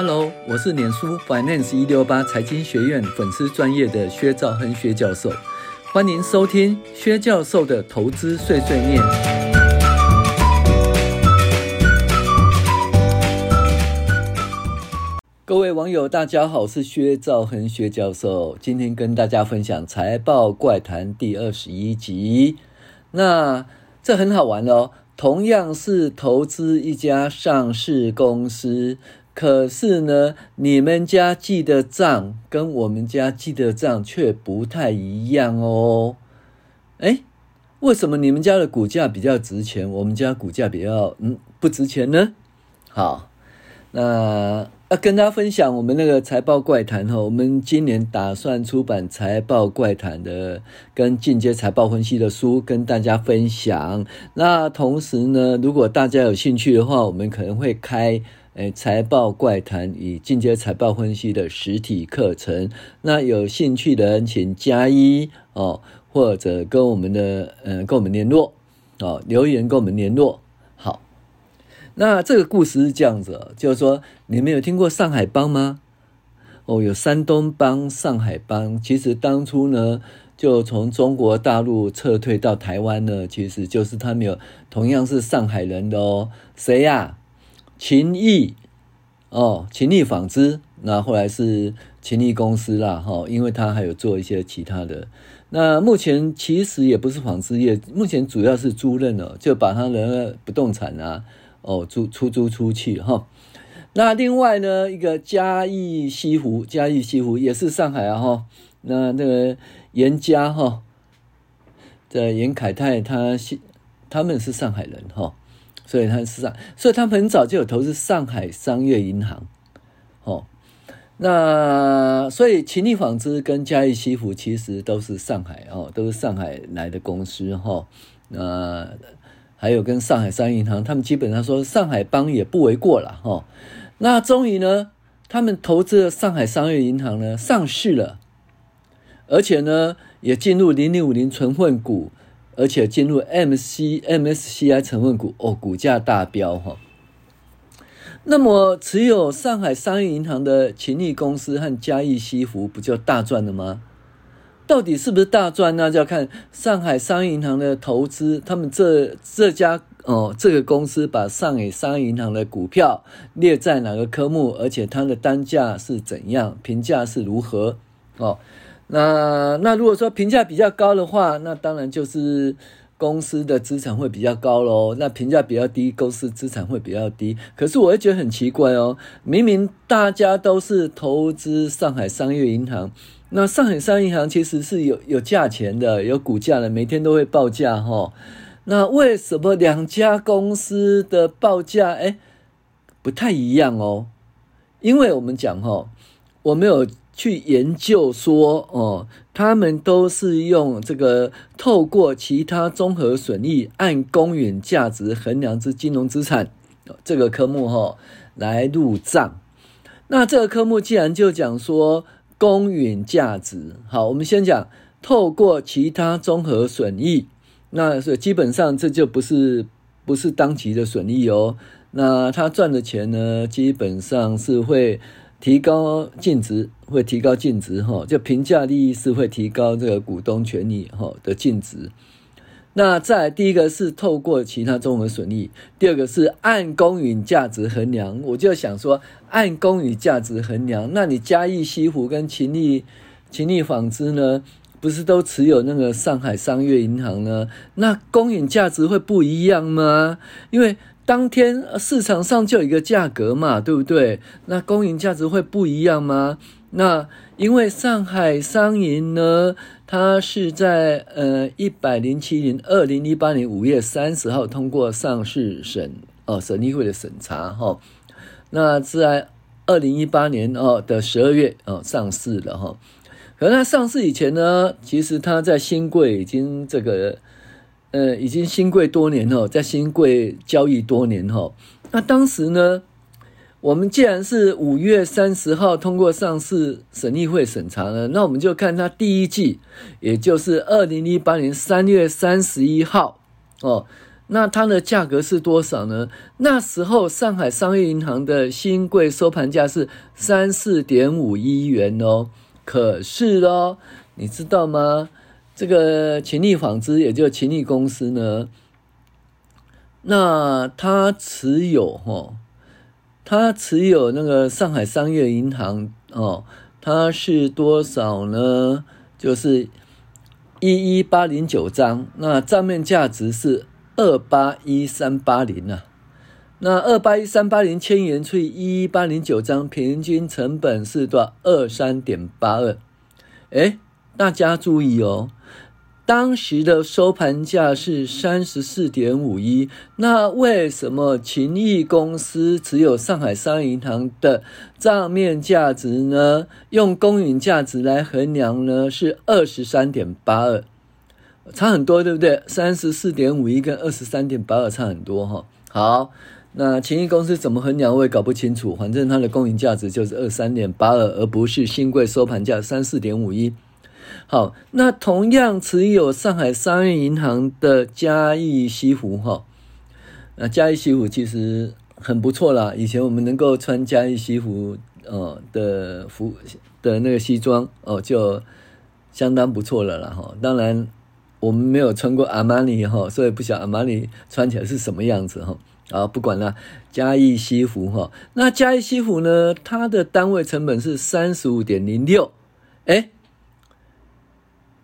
Hello，我是脸书 Finance 一六八财经学院粉丝专业的薛兆亨薛教授，欢迎收听薛教授的投资碎碎念。各位网友，大家好，我是薛兆亨薛教授，今天跟大家分享财报怪谈第二十一集。那这很好玩哦，同样是投资一家上市公司。可是呢，你们家记的账跟我们家记的账却不太一样哦。诶，为什么你们家的股价比较值钱，我们家股价比较嗯不值钱呢？好，那要跟大家分享我们那个财报怪谈哈，我们今年打算出版财报怪谈的跟进阶财报分析的书，跟大家分享。那同时呢，如果大家有兴趣的话，我们可能会开。诶，财报怪谈与进阶财报分析的实体课程，那有兴趣的人请加一哦，或者跟我们的呃跟我们联络哦，留言跟我们联络。好，那这个故事是这样子，就是说你们有听过上海帮吗？哦，有山东帮、上海帮。其实当初呢，就从中国大陆撤退到台湾呢，其实就是他们有同样是上海人的哦，谁呀？勤益哦，勤益纺织，那后来是勤益公司啦，哈，因为他还有做一些其他的。那目前其实也不是纺织业，目前主要是租赁哦，就把他的不动产啊，哦，租出租出去哈。那另外呢，一个嘉义西湖，嘉义西湖也是上海啊，哈。那那个严家哈，这严凯泰他他们是上海人哈。所以他是上，所以他们很早就有投资上海商业银行，哦，那所以勤益纺织跟嘉义西服其实都是上海哦，都是上海来的公司哈。那还有跟上海商业银行，他们基本上说上海帮也不为过了哈。那终于呢，他们投资的上海商业银行呢上市了，而且呢也进入零零五零存份股。而且进入 M C M S C I 成分股哦，股价大飙哈。那么持有上海商业银行的勤力公司和嘉义西湖不就大赚了吗？到底是不是大赚呢？就要看上海商业银行的投资，他们这这家哦这个公司把上海商业银行的股票列在哪个科目，而且它的单价是怎样，评价是如何哦。那那如果说评价比较高的话，那当然就是公司的资产会比较高喽。那评价比较低，公司资产会比较低。可是我会觉得很奇怪哦，明明大家都是投资上海商业银行，那上海商业银行其实是有有价钱的，有股价的，每天都会报价哈。那为什么两家公司的报价哎不太一样哦？因为我们讲哈，我没有。去研究说，哦，他们都是用这个透过其他综合损益按公允价值衡量之金融资产这个科目哈来入账。那这个科目既然就讲说公允价值，好，我们先讲透过其他综合损益，那是基本上这就不是不是当期的损益哦。那他赚的钱呢，基本上是会。提高净值会提高净值哈，就评价利益是会提高这个股东权益哈的净值。那再第一个是透过其他综合损益，第二个是按公允价值衡量。我就想说，按公允价值衡量，那你嘉义西湖跟勤益勤益纺织呢，不是都持有那个上海商业银行呢？那公允价值会不一样吗？因为当天市场上就有一个价格嘛，对不对？那公允价值会不一样吗？那因为上海商银呢，它是在呃一百零七年二零一八年五月三十号通过上市审哦审议会的审查哈、哦，那在二零一八年哦的十二月哦上市了哈、可它上市以前呢，其实它在新贵已经这个。呃，已经新贵多年哈，在新贵交易多年哈。那当时呢，我们既然是五月三十号通过上市审议会审查呢，那我们就看它第一季，也就是二零一八年三月三十一号哦，那它的价格是多少呢？那时候上海商业银行的新贵收盘价是三四点五一元哦。可是哦，你知道吗？这个勤利纺织，也就是勤利公司呢，那它持有哈，它持有那个上海商业银行哦，它是多少呢？就是一一八零九张，那账面价值是。二八一三八零啊，那二八一三八零千元除以一一八零九张，平均成本是多少？二三点八二。哎，大家注意哦，当时的收盘价是三十四点五一。那为什么勤益公司持有上海商业银行的账面价值呢？用公允价值来衡量呢？是二十三点八二。差很多，对不对？三十四点五一跟二十三点八二差很多哈。好，那勤益公司怎么衡量我也搞不清楚，反正它的公允价值就是二三点八二，而不是新贵收盘价三四点五一。好，那同样持有上海商业银行的嘉义西服哈，那嘉义西服其实很不错啦。以前我们能够穿嘉义西服呃的服的那个西装哦，就相当不错了啦哈。当然。我们没有穿过阿玛尼哈，所以不晓阿玛尼穿起来是什么样子哈。啊，不管了，嘉义西服哈，那嘉义西服呢，它的单位成本是三十五点零六，哎，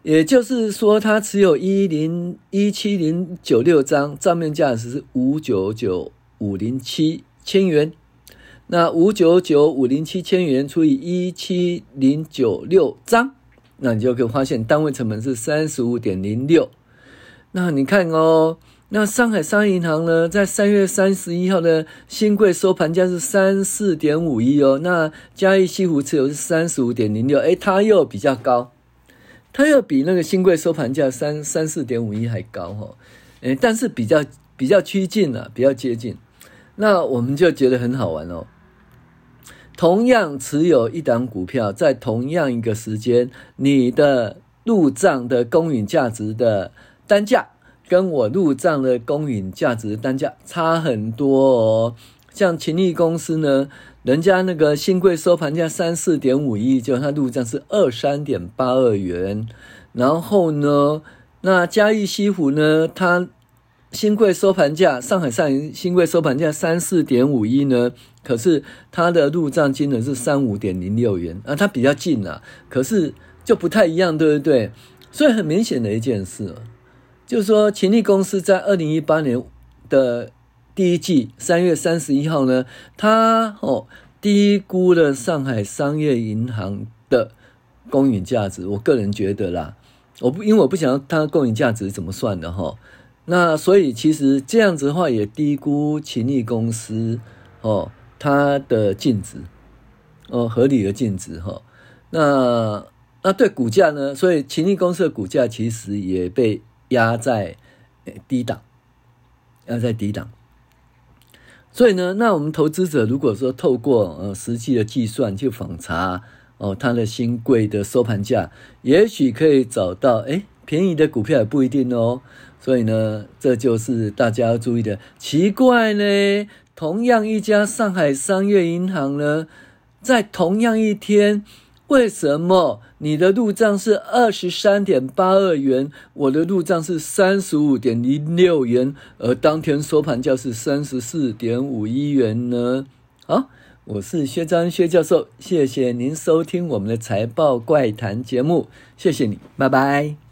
也就是说，它持有一零一七零九六张，账面价值是五九九五零七千元。那五九九五零七千元除以一七零九六张。那你就可以发现单位成本是三十五点零六。那你看哦，那上海商业银行呢，在三月三十一号的新柜收盘价是三四点五一哦。那嘉义西湖持有是三十五点零六，诶，它又比较高，它又比那个新贵收盘价三三四点五一还高哈。诶，但是比较比较趋近了，比较接近。那我们就觉得很好玩哦。同样持有一档股票，在同样一个时间，你的入账的公允价值的单价，跟我入账的公允价值的单价差很多哦。像勤力公司呢，人家那个新柜收盘价三四点五亿，就它入账是二三点八二元。然后呢，那嘉义西湖呢，它。新柜收盘价，上海上新贵收盘价三四点五一呢，可是它的入账金额是三五点零六元啊，它比较近啊，可是就不太一样，对不对？所以很明显的一件事，就是说勤力公司在二零一八年的第一季三月三十一号呢，它哦低估了上海商业银行的公允价值，我个人觉得啦，我不因为我不晓得它公允价值怎么算的哈。那所以其实这样子的话也低估勤力公司哦，它的净值哦，合理的净值哈。那那对股价呢？所以勤力公司的股价其实也被压在低档，压在低档。所以呢，那我们投资者如果说透过呃实际的计算去访查哦，它的新贵的收盘价，也许可以找到诶便宜的股票也不一定哦。所以呢，这就是大家要注意的。奇怪呢，同样一家上海商业银行呢，在同样一天，为什么你的入账是二十三点八二元，我的入账是三十五点零六元，而当天收盘价是三十四点五一元呢？好，我是薛章薛教授，谢谢您收听我们的财报怪谈节目，谢谢你，拜拜。